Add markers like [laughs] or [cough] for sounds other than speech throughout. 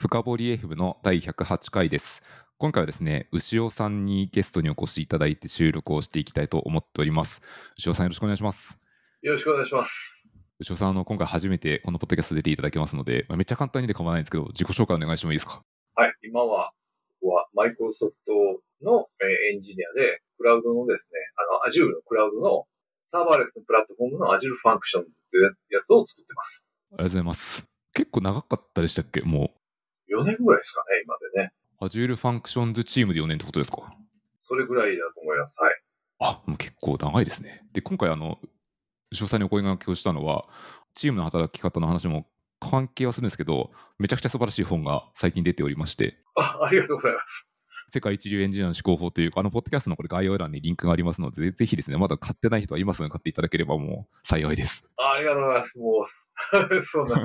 深掘り FM の第108回です。今回はですね、牛尾さんにゲストにお越しいただいて収録をしていきたいと思っております。牛尾さんよろしくお願いします。よろしくお願いします。牛尾さん、あの、今回初めてこのポッドキャスト出ていただけますので、まあめっちゃ簡単にで構わないんですけど、自己紹介お願いしてもいいですか？はい。今は、ここはマイクロソフトのえーエンジニアで、クラウドのですね、あの、Azure のクラウドのサーバーレスのプラットフォームの Azure Functions っていうやつを作ってます。ありがとうございます。結構長かったでしたっけ？も4年ぐらいですかね、今でね。う、Azure Functions チームで4年ってことですか？それぐらいだと思います。はい。あ、もう結構長いですね。で、今回、あの、牛尾さんにお声掛けをしたのは、チームの働き方の話も関係はするんですけど、めちゃくちゃ素晴らしい本が最近出ておりまして、あ、ありがとうございます。世界一流エンジニアの思考法という、あの、ポッドキャストのこれ概要欄にリンクがありますので、ぜひですね、まだ買ってない人は今すぐ買っていただければもう幸いです。あありがとうございます。もう、[laughs] そんな、い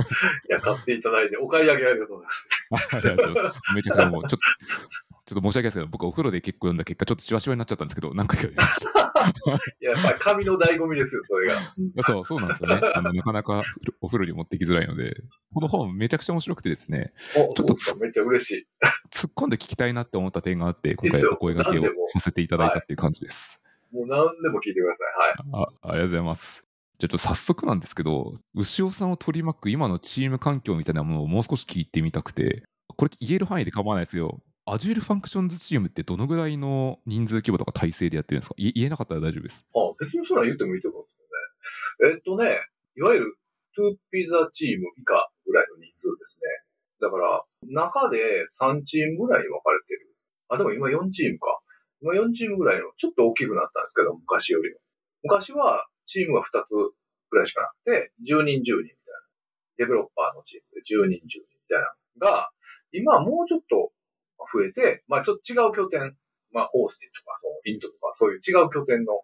や、買っていただいて、お買い上げありがとうございます。[laughs] ありがとうございます。めちゃくちゃもう、ちょっと、ちょっと申し訳ないですけど、僕お風呂で結構読んだ結果、ちょっとしわしわになっちゃったんですけど、何回か読みました。[laughs] いや、やっぱり紙の醍醐味ですよ、それが。そう、そうなんですよね。あの、なかなかお風呂に持ってきづらいので、この本めちゃくちゃ面白くてですね、お、ちょっとめっちゃ嬉しい。突っ込んで聞きたいなって思った点があって、今回お声掛けをさせていただいたっていう感じです。もう何でも聞いてください。はい。あありがとうございます。じゃあちょっと早速なんですけど、牛尾さんを取り巻く今のチーム環境みたいなものをもう少し聞いてみたくて、これ言える範囲で構わないですよ。Azure Functions チームってどのぐらいの人数規模とか体制でやってるんですか？言えなかったら大丈夫です。あ、別にそんな言ってもいいと思うんですよね。えっとね、いわゆる2ピザチーム以下ぐらいの人数ですね。だから、中で3チームぐらいに分かれてる。あ、でも今4チームか。今4チームぐらいの、ちょっと大きくなったんですけど、昔よりも。昔はチームが2つぐらいしかなくて、10人10人みたいな。デベロッパーのチームで10人10人みたいなのが、今はもうちょっと増えて、まあちょっと違う拠点、まあオースティンとか、そのインドとか、そういう違う拠点の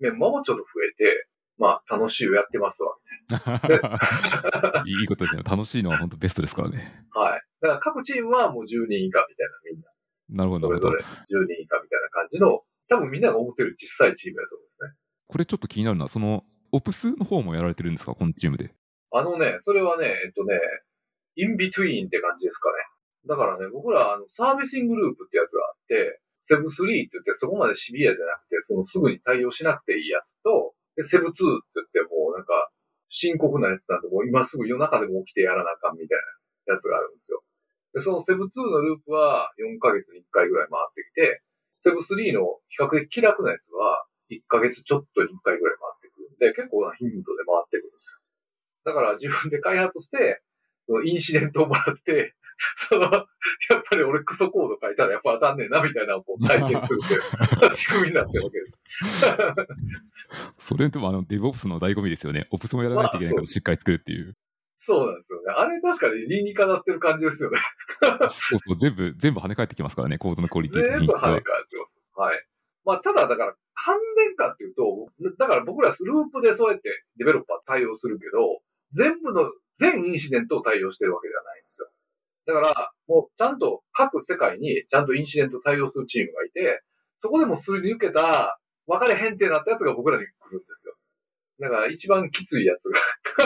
メンバーもちょっと増えて、まあ楽しいをやってますわ、[laughs] [laughs] いいことですね。楽しいのは本当ベストですからね。はい。だから各チームはもう10人以下みたいな、みんな。なるほど、なるほどそれぞれ。10人以下みたいな感じの、多分みんなが思ってる小さいチームだと思うんですね。これちょっと気になるのは、その、オプスの方もやられてるんですか？このチームで。あのね、それはね、えっとね、インビトゥインって感じですかね。だからね、僕らあのサービシングループってやつがあって、セブ3って言ってそこまでシビアじゃなくて、そのすぐに対応しなくていいやつと、でセブ2って言ってもうなんか深刻なやつなんで、もう今すぐ夜中でも起きてやらなあかんみたいなやつがあるんですよ。で、そのセブ2のループは4ヶ月に1回ぐらい回ってきて、セブ3の比較的気楽なやつは1ヶ月ちょっとに1回ぐらい回ってくるんで、結構な頻度で回ってくるんですよ。だから自分で開発して、そのインシデントをもらって、[laughs] その、やっぱり俺クソコード書いたらやっぱ当たんねえなみたいなこう体験するっていう [laughs] [laughs] 仕組みになってるわけです。それでもあの、DevOps の醍醐味ですよね。オプスもやらないといけないからしっかり作るっていう。そうなんですよね。あれ確かに理にかなってる感じですよね。そうそう、全部、全部跳ね返ってきますからね、コードのクオリティと全。部跳ね返ってます。はい。まあ、ただだから完全かっていうと、だから僕らループでそうやってデベロッパー対応するけど、全部の、全インシデントを対応してるわけではないんですよ。だから、もうちゃんと各世界にちゃんとインシデント対応するチームがいて、そこでもすり抜けた、分かれへんってなったやつが僕らに来るんですよ。だから一番きついやつが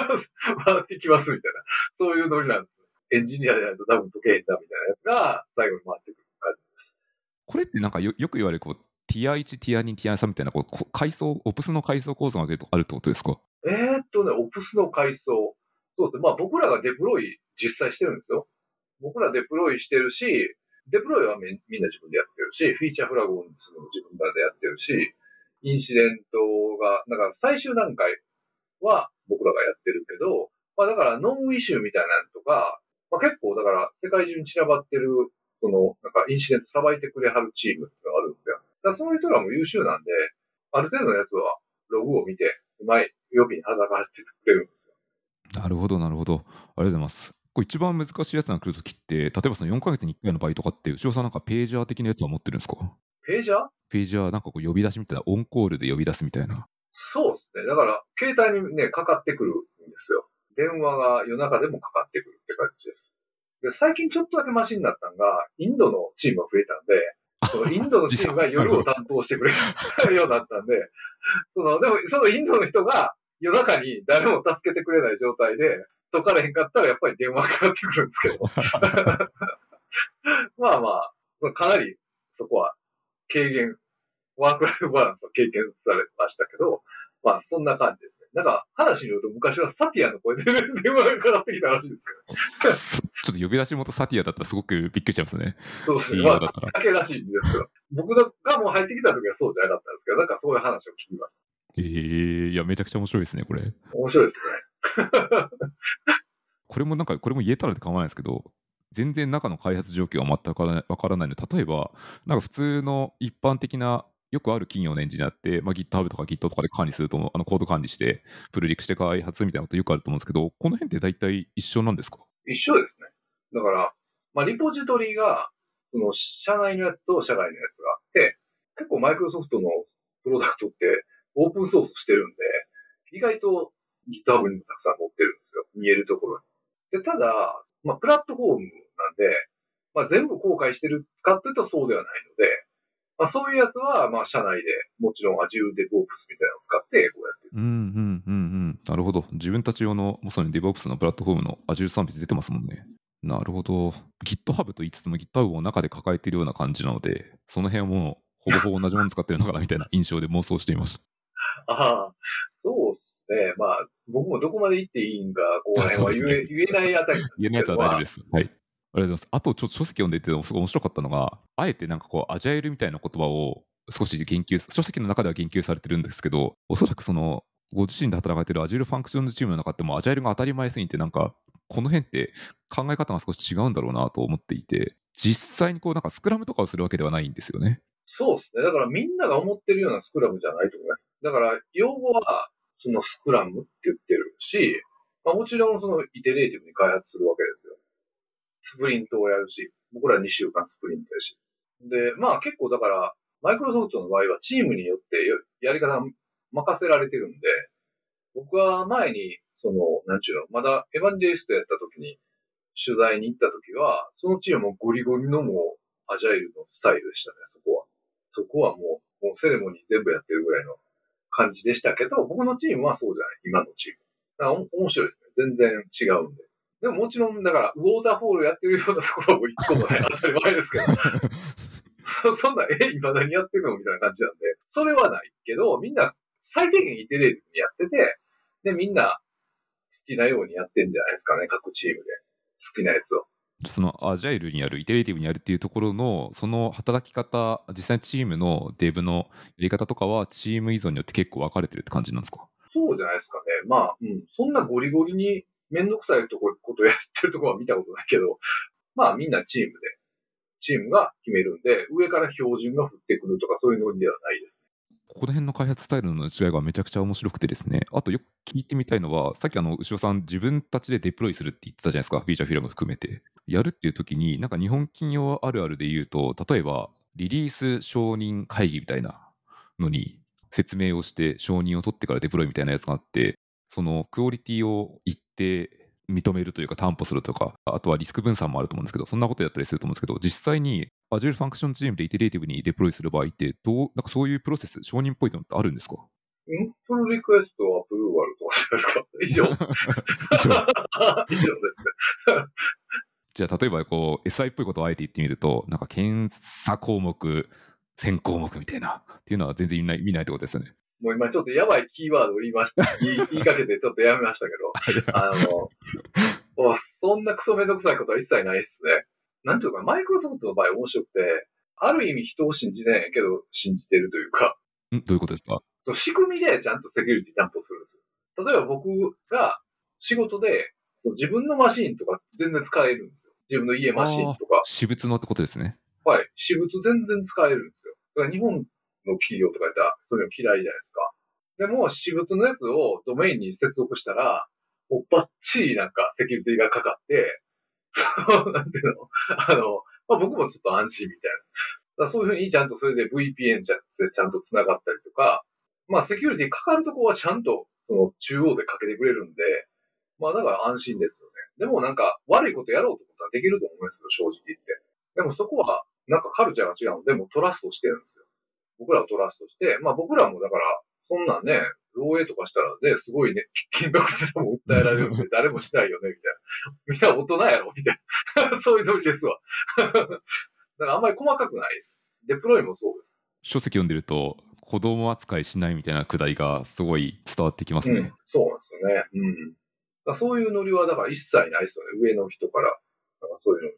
[laughs] 回ってきますみたいな、そういうノリなんです。エンジニアでないと多分解けへんなみたいなやつが最後に回ってくる感じです。これってなんかよよく言われる、こう、ティア1、ティア2、ティア3みたいな、こうこ、階層、オプスの階層構造があるってことですか？えー、っとね、オプスの階層。そうですね。まあ僕らがデプロイ実際してるんですよ。僕らデプロイしてるし、デプロイはみんな自分でやってるし、フィーチャーフラグをするのも自分らでやってるし、インシデントが、だから最終段階は僕らがやってるけど、まあだからノンイシューみたいなのとか、まあ結構だから世界中に散らばってる、その、なんかインシデントさばいてくれはるチームっていうのがあるんですよ。だからそういう人らも優秀なんで、ある程度のやつはログを見て、うまい、予備に働かってくれるんですよ。なるほど、なるほど。ありがとうございます。これ一番難しいやつが来るときって、例えばその4ヶ月に1回の場合とかって、後ろさんなんかページャー的なやつは持ってるんですか？ページャー？ページャー？なんかこう呼び出しみたいな、オンコールで呼び出すみたいな。そうですね。だから、携帯にね、かかってくるんですよ。電話が夜中でもかかってくるって感じです。で、最近ちょっとだけマシになったのが、インドのチームが増えたんで、[laughs] そのインドのチームが夜を担当してくれるようになったんで、その、でも、そのインドの人が夜中に誰も助けてくれない状態で、解かれへんかったらやっぱり電話かかってくるんですけど。[laughs] まあまあ、そのかなりそこは軽減、ワークライフバランスを経験されましたけど、まあそんな感じですね。なんか話によると昔はサティアの声で電話がかかってきたらしいですけど。ちょっと呼び出し元サティアだったらすごくびっくりしちゃいますね。そうですね。まあ、だったらだけらしいんですけど。僕がもう入ってきた時はそうじゃなかったんですけど、なんかそういう話を聞きました。ええいや、めちゃくちゃ面白いですね、これ。面白いですね。[laughs] これもなんか、これも言えたらで構わないですけど、全然中の開発状況は全くわからないので、例えば、なんか普通の一般的な、よくある企業のエンジニアって、まあ、GitHub とか Git とかで管理すると、あのコード管理して、プルリクして開発みたいなことよくあると思うんですけど、この辺って大体一緒なんですか？一緒ですね。だから、まあ、リポジトリが、その、社内のやつと社外のやつがあって、結構マイクロソフトのプロダクトってオープンソースしてるんで、意外と GitHub にもたくさん載ってるんですよ。見えるところに。で、ただ、まあ、プラットフォームなんで、まあ、全部公開してるかというとそうではないので、まあ、そういうやつは、まあ、社内でもちろん Azure DevOps みたいなのを使って、こうやってる。うんうんうんうん。なるほど。自分たち用の、まさに DevOps のプラットフォームの Azure サービス出てますもんね。なるほど。GitHub と言いつつも GitHub を中で抱えているような感じなので、その辺はもうほぼほぼ同じもの使ってるのかなみたいな印象で妄想していました。[laughs] ああ、そうですね。まあ、僕もどこまで言っていいんか、ここら辺は [laughs] 言え,、ないあたりなん言えないやつは大丈夫でです。はい。ありがとうございます。あと、ちょっと書籍読んでいて、すごい面白かったのが、あえてなんかこう、アジャイルみたいな言葉を少し言及、書籍の中では言及されてるんですけど、おそらくその、ご自身で働かれてる Azure ファンクションズチームの中でも、アジャイルが当たり前すぎて、なんか、この辺って考え方が少し違うんだろうなと思っていて、実際にこう、なんかスクラムとかをするわけではないんですよね。そうですね。だからみんなが思ってるようなスクラムじゃないと思います。だから、用語は、そのスクラムって言ってるし、まあ、もちろんその iterative に開発するわけですよ。スプリントをやるし、僕ら2週間スプリントやし。で、まあ結構だから、マイクロソフトの場合はチームによってやり方任せられてるんで、僕は前に、その、なんちゅうの、まだエヴァンジェリストやった時に、取材に行った時は、そのチームもゴリゴリのもう、アジャイルのスタイルでしたね、そこは。そこはもう、もうセレモニー全部やってるぐらいの感じでしたけど、僕のチームはそうじゃない、今のチーム。だからお面白いですね。全然違うんで。でももちろん、だから、ウォーターフォールやってるようなところも一個もない、当たり前ですけど。[laughs] そそんな、え、今何やってるのみたいな感じなんで、それはないけど、みんな最低限イテレーティブにやってて、で、みんな好きなようにやってんじゃないですかね、各チームで。好きなやつを。そのアジャイルにある、イテレーティブにあるっていうところの、その働き方、実際にチームのデブのやり方とかは、チーム依存によって結構分かれてるって感じなんですか？そうじゃないですかね。まあ、うん。そんなゴリゴリにめんどくさいとこ、ことやってるとこは見たことないけど、まあみんなチームで、チームが決めるんで、上から標準が降ってくるとかそういうのではないですね。ここら辺の開発スタイルの違いがめちゃくちゃ面白くてですね、あとよく聞いてみたいのは、さっきあの、牛尾さん、自分たちでデプロイするって言ってたじゃないですか、フィーチャーフィルム含めて。やるっていう時に、なんか日本企業あるあるで言うと、例えば、リリース承認会議みたいなのに説明をして、承認を取ってからデプロイみたいなやつがあって、そのクオリティを一定認めるというか担保するとか、あとはリスク分散もあると思うんですけど、そんなことやったりすると思うんですけど、実際に Azure ファンクションチームで iterative にデプロイする場合って、どう、なんかそういうプロセス、承認っぽいのってあるんですか？ん pull request、approval とかじゃないですか？以上。[laughs] 以上 [laughs] 以上ですね。じゃあ、例えばこう SI っぽいことをあえて言ってみると、なんか検査項目、1000項目みたいなっていうのは全然見ない見ないってことですよね。もう今ちょっとやばいキーワードを言いました。[laughs] 言い言いかけてちょっとやめましたけど。あの、もうそんなクソめんどくさいことは一切ないっすね。なんていうか、マイクロソフトの場合面白くて、ある意味人を信じないけど信じてるというか、ん？どういうことですか？仕組みでちゃんとセキュリティ担保するんですよ。例えば僕が仕事で、自分のマシンとか全然使えるんですよ。自分の家マシンとか。私物のってことですね。はい。私物全然使えるんですよ。だから日本の企業とかやったらそういうの嫌いじゃないですか。でも、私物のやつをドメインに接続したら、もうバッチリなんかセキュリティがかかって、そう、なんていうのあの、まあ、僕もちょっと安心みたいな。そういうふうにちゃんとそれで VPN ちゃんちゃんと繋がったりとか、まあセキュリティかかるとこはちゃんとその中央でかけてくれるんで、まあだから安心ですよね。でもなんか悪いことやろうと思ったらできると思いますよ、正直言って。でもそこはなんかカルチャーが違うので、もうトラストしてるんですよ。僕らをトラストして、まあ僕らもだから、そんなんね、漏洩とかしたらね、すごいね、[laughs] 金額でも訴えられるんで、誰もしないよね、みたいな。みんな大人やろ、みたいな。[laughs] そういうノリですわ。[laughs] だからあんまり細かくないです。デプロイもそうです。書籍読んでると、子供扱いしないみたいなくだりがすごい伝わってきますね。うん、そうなんですよね。うん。そういうノリは、だから一切ないですよね。上の人から、そういうの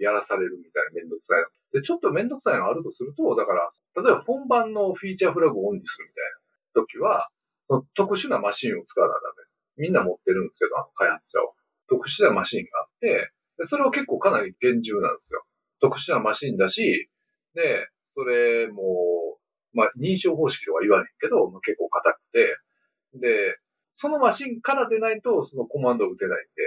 やらされるみたいなめんどくさいの。で、ちょっとめんどくさいのあるとすると、だから、例えば本番のフィーチャーフラグをオンにするみたいな時は、特殊なマシンを使わなダメです。みんな持ってるんですけど、あの開発者は。特殊なマシンがあって、でそれは結構かなり厳重なんですよ。特殊なマシンだし、で、それも、まあ、認証方式とは言わへんけど、まあ、結構硬くて、で、そのマシンからでないと、そのコマンドを打てないんで、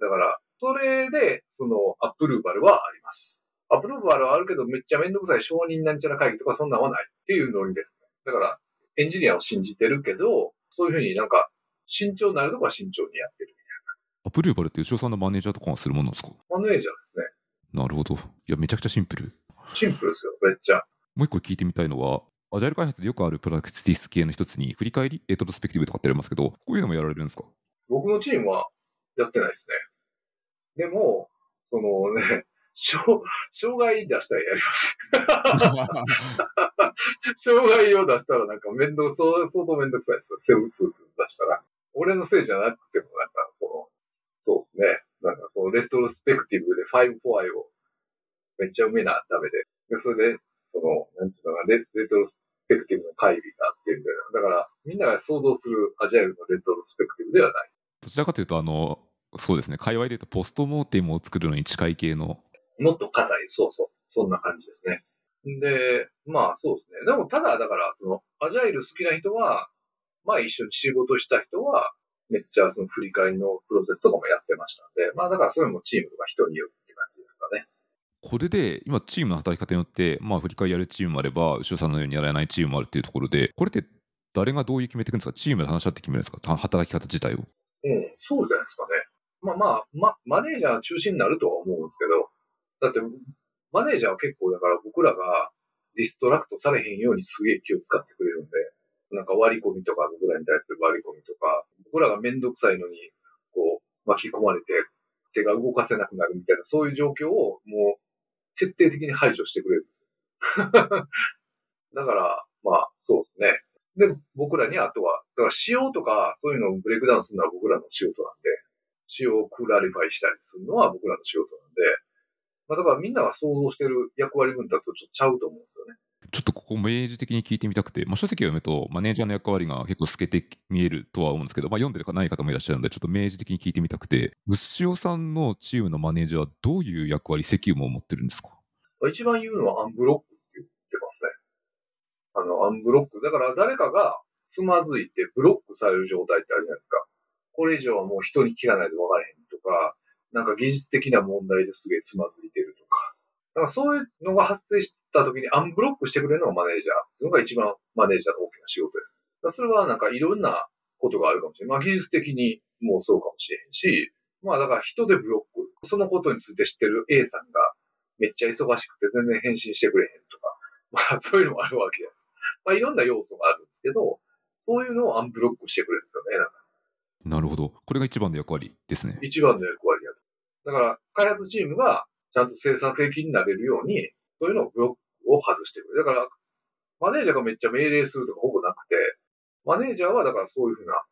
だから、それで、その、アップルーバルはあります。アップルーバルはあるけど、めっちゃめんどくさい承認なんちゃら会議とかそんなんはないっていうノリです。だから、エンジニアを信じてるけど、そういうふうになんか、慎重になるとこは慎重にやってる。アプルーバルって後ろさんのマネージャーとかがするものなんですか？マネージャーですね。なるほど。いや、めちゃくちゃシンプル。シンプルですよ、めっちゃ。もう一個聞いてみたいのは、アジャイル開発でよくあるプラクティス系の一つに、振り返り、レトロスペクティブとかってありますけど、こういうのもやられるんですか？僕のチームはやってないですね。でも、そのね、障障害出したらやります。[laughs] 障害を出したらなんか面倒そう、相当面倒くさいですよ。セブ2出したら。俺のせいじゃなくてもなんかその、そうですね。なんかそのレストロスペクティブで5 4 i をめっちゃうめなダメで。で、それで、その、なんちゅうのかな、レレトロスペクティブの会議があってみたいな。だから、みんなが想像するアジャイルのレトロスペクティブではない。どちらかというと、あの、そうですね、界隈でいうと、ポストモーテムを作るのに近い系の、もっと硬い、そうそう。そんな感じですね。で、まあそうですね。でもただだから、その、アジャイル好きな人は、まあ一緒に仕事した人は、めっちゃその振り返りのプロセスとかもやってましたんで、まあだからそれもチームとか人によるって感じですかね。これで、今、チームの働き方によって、まあ、振り返りやるチームもあれば、後ろさんのようにやらないチームもあるっていうところで、これって誰がどういう決めていくんですか？チームで話し合って決めるんですか？働き方自体を。うん、そうじゃないですかね。まあまあ、ま、マネージャー中心になるとは思うんですけど、だって、マネージャーは結構だから僕らがdistract されへんようにすげえ気を使ってくれるんで、なんか割り込みとか、僕らに対する割り込みとか、僕らがめんどくさいのに、こう、巻き込まれて、手が動かせなくなるみたいな、そういう状況をもう、徹底的に排除してくれるんですよ。[laughs] だから、まあ、そうですね。で、僕らにあとは、だから仕様とか、そういうのをブレイクダウンするのは僕らの仕事なんで、仕様を clarify したりするのは僕らの仕事なんで、まあだからみんなが想像してる役割分担とちょっとちゃうと思うんですよね。ちょっとここ明示的に聞いてみたくて、まあ、書籍を読むと、マネージャーの役割が結構透けて見えるとは思うんですけど、まあ、読んでるかない方もいらっしゃるので、ちょっと明示的に聞いてみたくて、牛尾さんのチームのマネージャーはどういう役割、責務を持ってるんですか？一番言うのはアンブロックって言ってますね。あの、アンブロック。だから誰かがつまずいてブロックされる状態ってあるじゃないですか。これ以上はもう人に聞かないと分からへんとか、なんか技術的な問題ですげえつまずいてるとか。だかそういうのが発生した時にアンブロックしてくれるのがマネージャーっていうのが一番マネージャーの大きな仕事です。それはなんかいろんなことがあるかもしれない。まあ技術的にもうそうかもしれへんし、まあだから人でブロック。そのことについて知ってる A さんがめっちゃ忙しくて全然返信してくれへんとか。[laughs] まあそういうのもあるわけじゃないですか。まあいろんな要素があるんですけど、そういうのをアンブロックしてくれるんですよね。なるほど。これが一番の役割ですね。一番の役割やと。だから、開発チームがちゃんと生産的になれるように、そういうのをブロックを外してくれる。だから、マネージャーがめっちゃ命令するとかほぼなくて、マネージャーはだからそういうふうな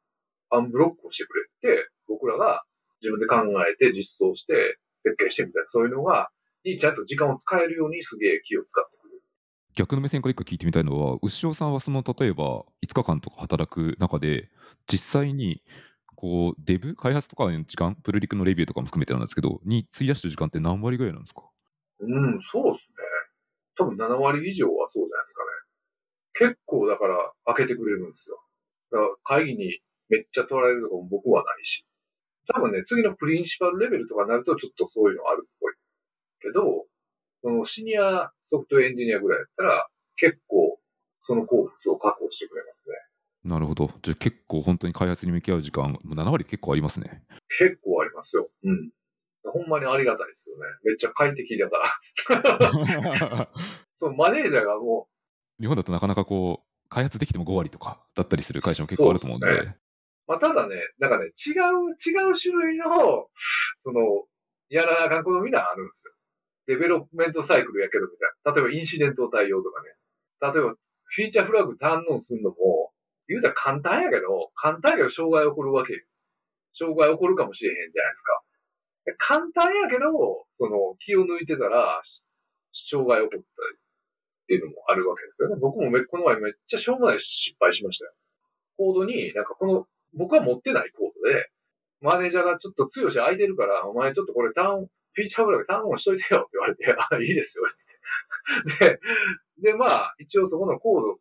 アンブロックをしてくれて、僕らが自分で考えて実装して設計してみたいな、そういうのが、にちゃんと時間を使えるようにすげえ気を使ってくれる。逆の目線から一個聞いてみたいのは、牛尾さんはその例えば5日間とか働く中で、実際にこうデブ、開発とかの時間、プルリクのレビューとかも含めてなんですけど、に費やしてる時間って何割ぐらいなんですか？うん、そうですね。多分7割以上はそうじゃないですかね。結構だから開けてくれるんですよ。だから会議にめっちゃ取られるとかも僕はないし。多分ね、次のプリンシパルレベルとかになるとちょっとそういうのあるっぽい。けど、そのシニアソフトウェアエンジニアぐらいだったら結構その幸福を確保してくれますね。なるほど。じゃあ結構本当に開発に向き合う時間、もう7割結構ありますね。結構ありますよ。うん。ほんまにありがたいですよね。めっちゃ快適だから。[laughs] そう、マネージャーがも日本だとなかなかこう、開発できても5割とかだったりする会社も結構あると思うんで。ですまあ、ただね、なんかね、違う、違う種類の、その、やらなあかんことみんなあるんですよ。development cycle やけどみたいな。例えばインシデント対応とかね。例えば、フィーチャーフラグ堪能するのも、言うたら簡単やけど、簡単やけど障害起こるわけよ。障害起こるかもしれへんじゃないですか。簡単やけど、その、気を抜いてたら、障害起こったりっていうのもあるわけですよね。僕もめこの前めっちゃしょうもない失敗しましたよ。コードに、なんかこの、僕は持ってないコードで、マネージャーがちょっと強し空いてるから、お前ちょっとこれターン、フィーチャーフラグターンオンしといてよって言われて、あ、いいですよって。で、で、まあ、一応そこのコードと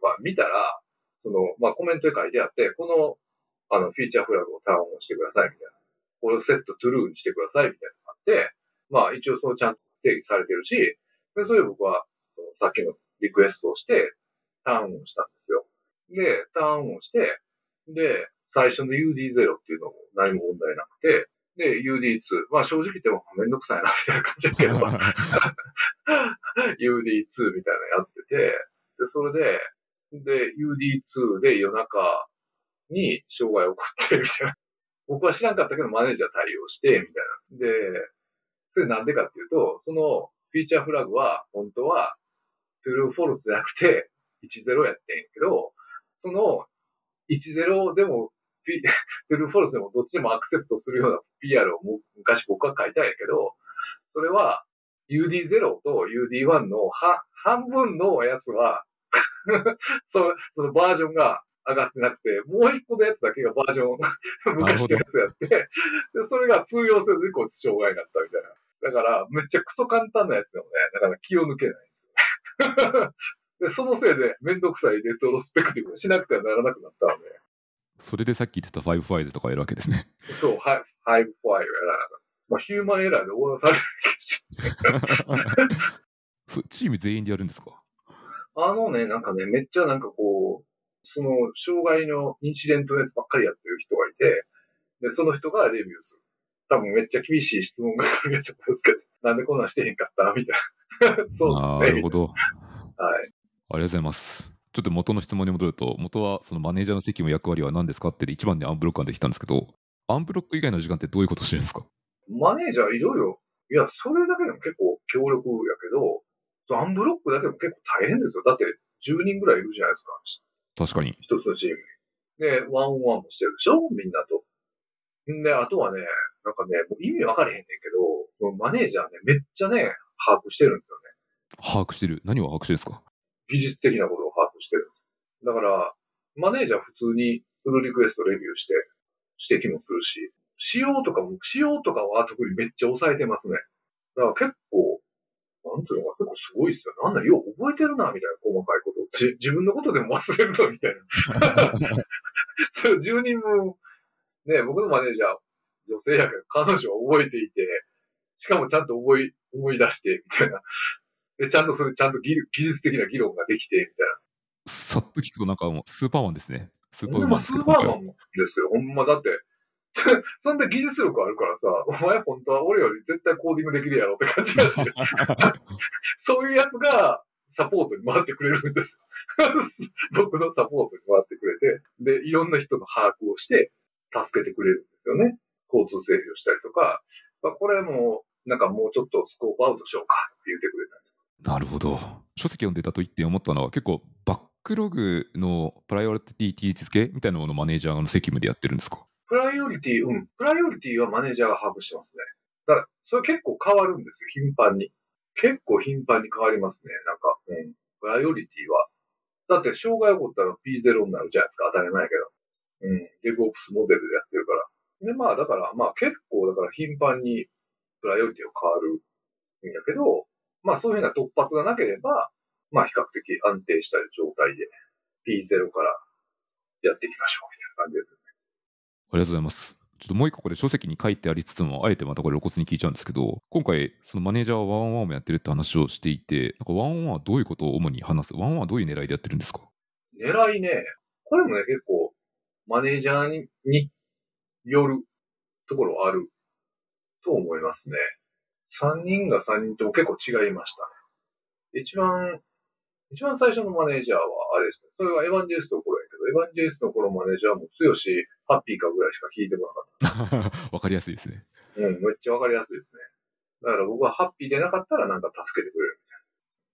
か見たら、その、まあコメントで書いてあって、この、あの、フィーチャーフラグをターンオンしてくださいみたいな。これをセットトゥルーにしてくださいみたいなのがあって、まあ一応そのちゃんと定義されてるし、でそれで僕は、そのさっきのリクエストをして、ターンオンしたんですよ。で、ターンオンして、で、最初の UD0 っていうのも何も問題なくて、で、UD2。まあ正直言ってもめんどくさいな、みたいな感じだけど、[laughs] UD2 みたいなのやってて、で、それで、で、UD2 で夜中に障害起こって、みたいな。僕は知らんかったけど、マネージャー対応して、みたいな。で、それなんでかっていうと、そのフィーチャーフラグは、本当は、トゥルーフォルスじゃなくて、10やってんけど、その10でも、[laughs] トゥルーフォルスでもどっちでもアクセプトするような PR を昔僕は書いたんやけど、それは UD0 と UD1 の半分のやつは [laughs] その、そのバージョンが上がってなくて、もう一個のやつだけがバージョン、[laughs] 昔のやつやって、で、それが通用せずにこいつ障害になったみたいな。だから、めっちゃクソ簡単なやつでもね、だから気を抜けないんですよ。[laughs] で、そのせいでめんどくさい retrospective にしなくてはならなくなったので、それでさっき言ってた5 Whys とかやるわけですね。そう、ハイハイファイをやらなかった。まあ、ヒューマンエラーで終わらされる [laughs] チーム全員でやるんですか？あのね、なんかね、めっちゃなんかこう、その、障害のインシデントのやつばっかりやってる人がいて、で、その人がレビューする。多分めっちゃ厳しい質問が来るやつなんですけど、なんでこんなんしてへんかったみたいな。[laughs] そうですね。なるほど。はい。ありがとうございます。ちょっと元の質問に戻ると、元はそのマネージャーの責務役割は何ですかって一番でアンブロックができたんですけど、アンブロック以外の時間ってどういうことをしてるんですか？マネージャーいろいろ、いや、それだけでも結構強力やけど、アンブロックだけでも結構大変ですよ。だって10人ぐらいいるじゃないですか。確かに。一つのチームに。で、ワンオンワンもしてるでしょ？みんなと。んで、あとはね、なんかね、もう意味わかれへんねんけど、マネージャーね、めっちゃね、把握してるんですよね。把握してる。何を把握してるんですか？技術的なことを把握してる。だから、マネージャー普通にフルリクエストレビューして、指摘もするし、仕様とかも、仕様とかは特にめっちゃ抑えてますね。だから結構、なんていうのかな、結構すごいっすよ。なんだ、よう覚えてるな、みたいな細かい。じ自分のことでも忘れるの、みたいな。[laughs] それ10人分、ね、僕のマネージャー、女性やけど、彼女は覚えていて、しかもちゃんと覚え、思い出して、みたいな。で、ちゃんとそれ、ちゃんと技技術的な議論ができて、みたいな。さっと聞くとなんかもうスーパーマンですね。スーパーマンですけどーパーマンですよ。ほんまだって。[laughs] そんな技術力あるからさ、お前本当は俺より絶対コーディングできるやろって感じだし、[laughs] そういうやつがサポートに回ってくれるんですよ。[laughs] 僕のサポートに回ってくれて、で、いろんな人の把握をして助けてくれるんですよね。交通整理をしたりとか、まあ、これも、なんかもうちょっとスコープアウトしようかって言ってくれたりなるほど。書籍読んでたと一点思ったのは結構バックログのプライオリティ付けみたいなものをマネージャーの責務でやってるんですか？プライオリティ、うん。プライオリティはマネージャーが把握してますね。だから、それ結構変わるんですよ、頻繁に。結構頻繁に変わりますね、なんか。うん。プライオリティは。だって、障害起こったら P0 になるじゃないですか、当たり前やけど。うん。デブオプスモデルでやってるから。で、まあ、だから、まあ結構、だから頻繁にプライオリティが変わるんやけど、まあそういうふうな突発がなければ、まあ比較的安定した状態で P0 からやっていきましょう、みたいな感じですね。ありがとうございます。ちょっともう一個これ書籍に書いてありつつも、あえてまたこれ露骨に聞いちゃうんですけど、今回、そのマネージャーはワンワンもやってるって話をしていて、なんかワンワンはどういうことを主に話すワンワンはどういう狙いでやってるんですか？狙いね、これもね、結構、マネージャーにによるところあると思いますね。3人が3人とも結構違いましたね。一番、一番最初のマネージャーはあれですね。それはエヴァンジェリストやけど、エヴァンジェリストの頃マネージャーも強し、ハッピーかぐらいしか聞いてこなかっわかりやすいですね。た。うん、めっちゃわかりやすいですね。だから僕はハッピーでなかったらなんか助けてくれるみたいな。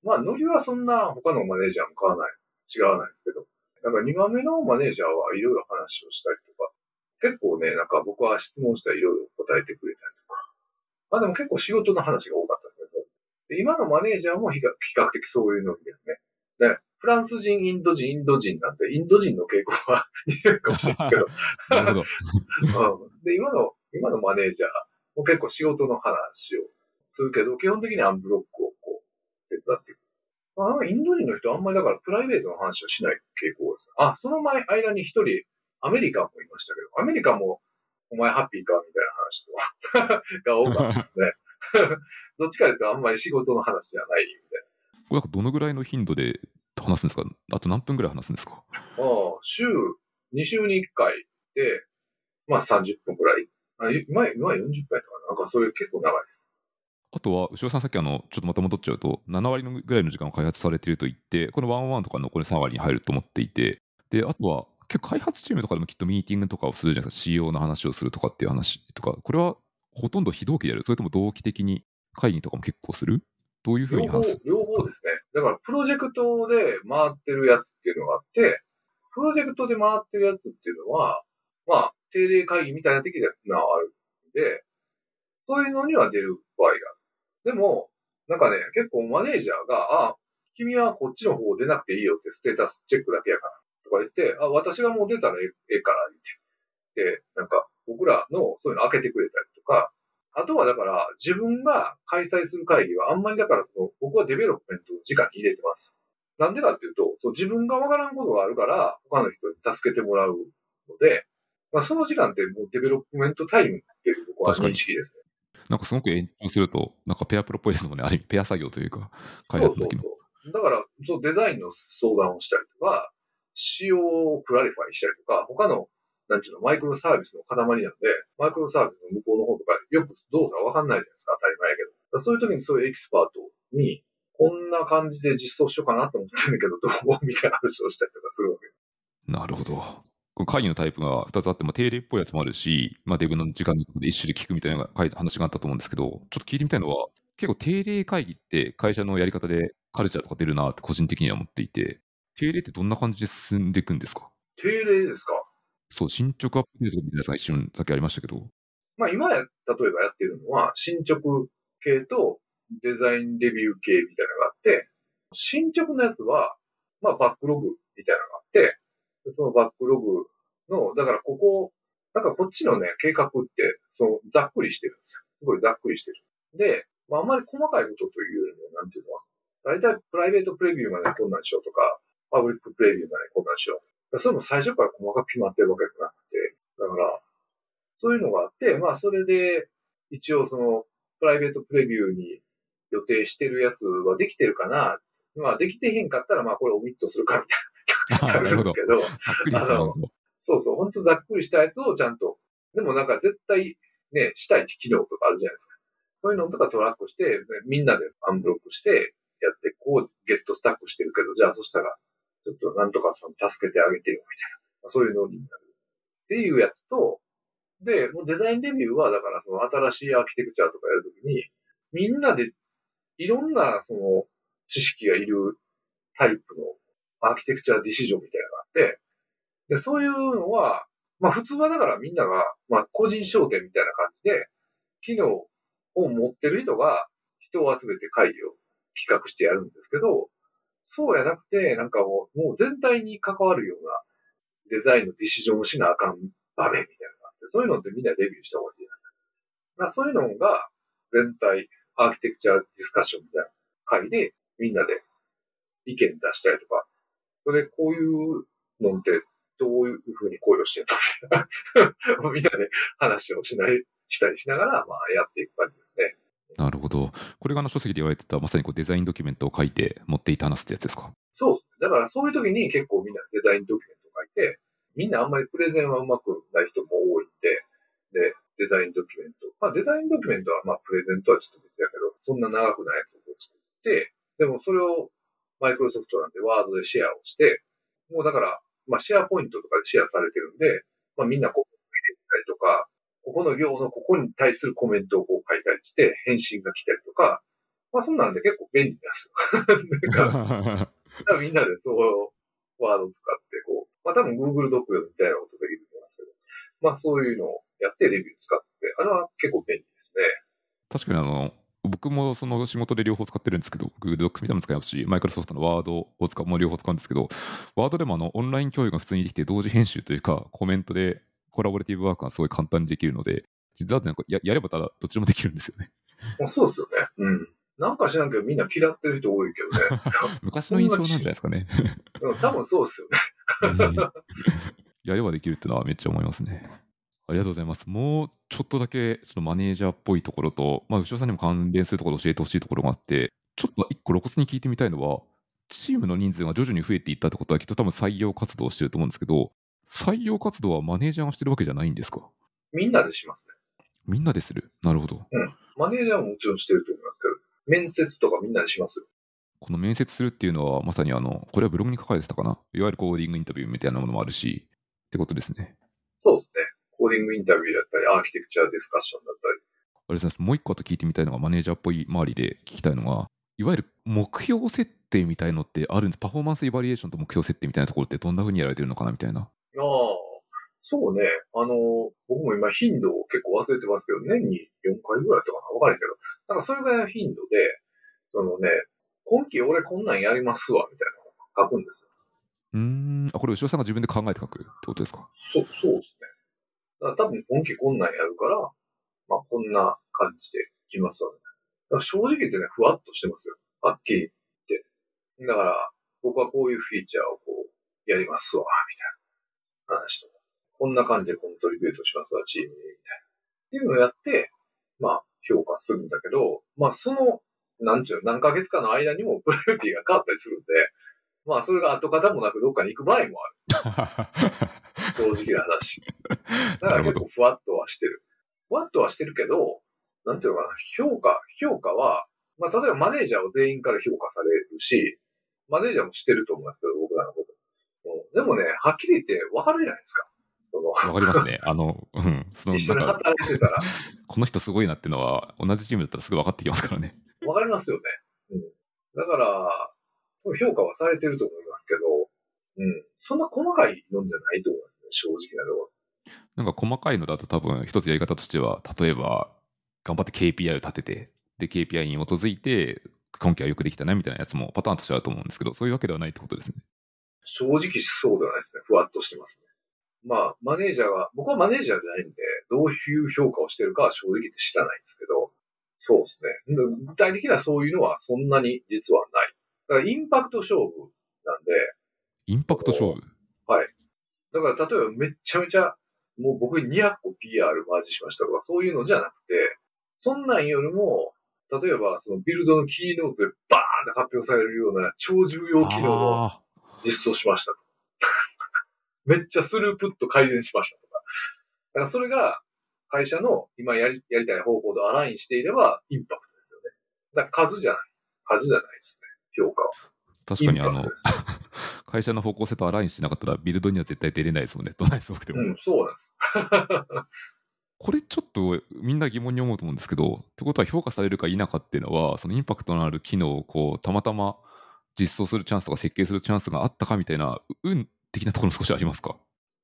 まあ、ノリはそんな他のマネージャーも変わらない、違わないですけど。なんか2番目のマネージャーはいろいろ話をしたりとか、結構ね、なんか僕は質問したらいろいろ答えてくれたりとか。まあでも結構仕事の話が多かったですね。で今のマネージャーも比較比較的そういうのですね。ね、フランス人、インド人、インド人なんて、インド人の傾向は [laughs] 似てるかもしれないですけど。なるほど。[laughs] うん、で、今の、今のマネージャーも結構仕事の話をするけど、基本的にアンブロックをこう、手伝っていく。まあ、インド人の人あんまりだからプライベートの話をしない傾向です。あ、その前、間に一人、アメリカンもいましたけど、アメリカンも、お前ハッピーかみたいな話とが多かったですね。[laughs] どっちかというとあんまり仕事の話じゃないみたいこれなんかどのぐらいの頻度で話すんですか？あと何分ぐらい話すんですか？な。ああ、週、2週に1回で、まあ30分くらい。あ今、今は40回とかな、なんかそれ結構長いです。あとは、後ろさんさっきあの、ちょっとまた戻っちゃうと、7割のぐらいの時間を開発されていると言って、この101とか残り3割に入ると思っていて、で、あとは、結構開発チームとかでもきっとミーティングとかをするじゃないですか、仕様の話をするとかっていう話とか、これはほとんど非同期でやるそれとも同期的に会議とかも結構する？どういうふうに話す、両方ですね。だから、プロジェクトで回ってるやつっていうのがあって、プロジェクトで回ってるやつっていうのは、まあ、定例会議みたいな的なのはあるんで、そういうのには出る場合がある。でも、なんかね、結構マネージャーが、あ、君はこっちの方出なくていいよってステータスチェックだけやから、とか言って、あ、私がもう出たらええから、言って。で、なんか、僕らのそういうの開けてくれたりとか、あとはだから、自分が開催する会議はあんまりだから、その、僕は development を直に入れてます。なんでかっていうと、そう自分がわからんことがあるから、他の人に助けてもらうので、まあ、その時間ってもう development time っていう僕は認識ですね。なんかすごく延長すると、なんかペアプロっぽいですもんね。ある意味、ペア作業というか、開そうそう発の時の。そう。だから、そう、デザインの相談をしたりとか、仕様を clarify したりとか、他の、なんちゅうの、マイクロサービスの塊なんで、マイクロサービスの向こうの方とか、よく動作わかんないじゃないですか、当たり前やけど。そういう時にそういうエキスパートに、こんな感じで実装しようかなと思ってるんだけど、どうみたいな話をしたりとかするわけ。なるほど。会議のタイプが2つあって、まあ、定例っぽいやつもあるし、まあ、デブの時間で一種で聞くみたいな話があったと思うんですけど、ちょっと聞いてみたいのは、結構定例会議って会社のやり方でカルチャーとか出るなって個人的には思っていて、定例ってどんな感じで進んでいくんですか？定例ですか？そう、進捗アップデートみたいなやつが一瞬さっきありましたけど、まあ今や、例えばやってるのは、進捗系とデザインレビュー系みたいなのがあって、進捗のやつは、まあバックログみたいなのがあって、そのバックログの、だからここ、なんかこっちのね、計画って、そのざっくりしてるんですよ。すごいざっくりしてる。で、まああんまり細かいことというよりも、なんていうのは、大体プライベートプレビューまでこんなんしようとか、パブリックプレビューまでこんなんしよう。それも最初から細かく決まってるわけじゃなくて、だから、そういうのがあって、まあ、それで、一応その、プライベートプレビューに予定してるやつはできてるかな。まあ、できてへんかったら、まあ、これオミットするかみたいな。[laughs] なるほど。のよ。そうそう、本当ざっくりしたやつをちゃんと、でもなんか絶対ね、したい機能とかあるじゃないですか。そういうのとかトラックして、みんなでアンブロックして、やって、こう、ゲットスタックしてるけど、じゃあそしたら、ちょっとなんとかその助けてあげてよ、みたいな。そういうのになる。っていうやつと、で、もうデザインレビューは、だからその新しいアーキテクチャとかやるときに、みんなで、いろんなその知識がいるタイプのアーキテクチャディシジョンみたいなのがあって、で、そういうのは、まあ普通はだからみんなが、まあ個人商店みたいな感じで、機能を持ってる人が人を集めて会議を企画してやるんですけど、そうやなくて、なんかもう、もう全体に関わるようなデザインのディシジョンをしなあかん場面みたいなのがあって、そういうのってみんなレビューした方がいいですね。まあそういうのが全体アーキテクチャディスカッションみたいな会でみんなで意見出したりとか、それでこういうのってどういうふうに考慮してるの [laughs] みんなで話をしない、したりしながら、まあやっていく感じですね。なるほど。これがあの書籍で言われてた、まさにこうデザインドキュメントを書いて持っていって話ってやつですか？そうですね。だからそういう時に結構みんなデザインドキュメントを書いて、みんなあんまりプレゼンはうまくない人も多いんで、で、デザインドキュメント。まあデザインドキュメントはまあプレゼントはちょっと別だけど、そんな長くないやつを作って、でもそれをマイクロソフトなんでワードでシェアをして、もうだから、まあシェアポイントとかでシェアされてるんで、まあみんなここに入れたりとか、ここの行のここに対するコメントをこう書いたりして、返信が来たりとか、まあそんなんで結構便利ですよ。みんなでそう、ワードを使って、こう、まあ多分 Google ドックみたいなことできると思いますけど、まあそういうのをやってレビュー使って、あれは結構便利ですね。確かにあの、僕もその仕事で両方使ってるんですけど、Google Docs みたいなのも使いますし、Microsoft の Word を使う、もう両方使うんですけど、Word でもあのオンライン共有が普通にできて、同時編集というか、コメントでコラボレティブワークがすごい簡単にできるので、実はなんかややればただどっちでもできるんですよね。まあそうですよね。うん。なんか知らんけどみんな嫌ってる人多いけどね。[laughs] 昔の印象なんじゃないですかね。うん多分そうですよね。うんやればできるってのはめっちゃ思いますね。ありがとうございます。もうちょっとだけそのマネージャーっぽいところと、まあ、牛尾さんにも関連するところを教えてほしいところがあって、ちょっと一個露骨に聞いてみたいのは、チームの人数が徐々に増えていったってことは、きっと多分採用活動をしてると思うんですけど、採用活動はマネージャーがしてるわけじゃないんですか？みんなでしますね。みんなでする？なるほど。マネージャーももちろんしてると思いますけど、面接とかみんなでしますよ。この面接するっていうのは、まさにあの、これはブログに書かれてたかな？いわゆるコーディングインタビューみたいなものもあるし、ってことですね。そうですね。コーディングインタビューだったり、アーキテクチャディスカッションだったり。ありがとうございます。もう一個あと聞いてみたいのが、マネージャーっぽい周りで聞きたいのが、いわゆる目標設定みたいのってあるんです。パフォーマンスエバリエーションと目標設定みたいなところってどんな風にやられてるのかなみたいな。ああ、そうね。あの、僕も今頻度を結構忘れてますけど、年に4回ぐらいとかなわからんけど、なんかそれぐらいの頻度で、そのね、今期俺こんなんやりますわ、みたいなのを書くんですよ。うーん。あ、これ、後ろさんが自分で考えて書くってことですか？そう、そうですね。だから多分今期こんなんやるから、まあこんな感じで来ますわね。だから正直言ってね、ふわっとしてますよ。はっきり言って。だから、僕はこういうフィーチャーをこう、やりますわ、みたいな話とか。こんな感じでコントリビュートしますわ、チームに、みたいな。っていうのをやって、まあ、評価するんだけど、まあ、その、なんちゅうの、何ヶ月かの間にもプライオリティが変わったりするんで、まあ、それが跡形もなくどっかに行く場合もある。[laughs] 正直な話。だから結構ふわっとはしてる。ふわっとはしてるけど、なんていうのかな、評価、評価は、まあ、例えばマネージャーを全員から評価されるし、マネージャーもしてると思いますけど、でもね、はっきり言って分かるじゃないですか。わかりますね。あの、うん。その、一緒に働いてたら、この人すごいなっていうのは、同じチームだったらすぐ分かってきますからね。分かりますよね。うん。だから、評価はされてると思いますけど、うん。そんな細かいのんじゃないと思いますね、正直なところ。なんか細かいのだと多分一つやり方としては、例えば、頑張って KPI を立てて、で、KPI に基づいて、今期はよくできたなみたいなやつもパターンとしてあると思うんですけど、そういうわけではないってことですね。正直そうではないですね。ふわっとしてますね。まあ、マネージャーが、僕はマネージャーじゃないんで、どういう評価をしてるかは正直知らないんですけど、そうですね。で具体的なそういうのはそんなに実はない。だからインパクト勝負なんで、インパクト勝負？だから例えばめっちゃめちゃ、もう僕に200個 PR マージしましたとか、そういうのじゃなくて、そんなんよりも、例えばそのビルドのキーノートでバーンって発表されるような超重要機能をあ実装しましたと。[laughs] めっちゃスループット改善しましたとか。だからそれが会社の今やりやりたい方向とアラインしていればインパクトですよね。だから数じゃない。数じゃないですね。評価は。ー確かにあの会社の方向性とアラインしてなかったら、ビルドには絶対出れないですもんね。どんなにすごくても。うん、そうなんです。[laughs] これちょっとみんな疑問に思うと思うんですけど、ってことは評価されるか否かっていうのは、そのインパクトのある機能をこうたまたま実装するチャンスとか設計するチャンスがあったかみたいな、運的なところも少しありますか？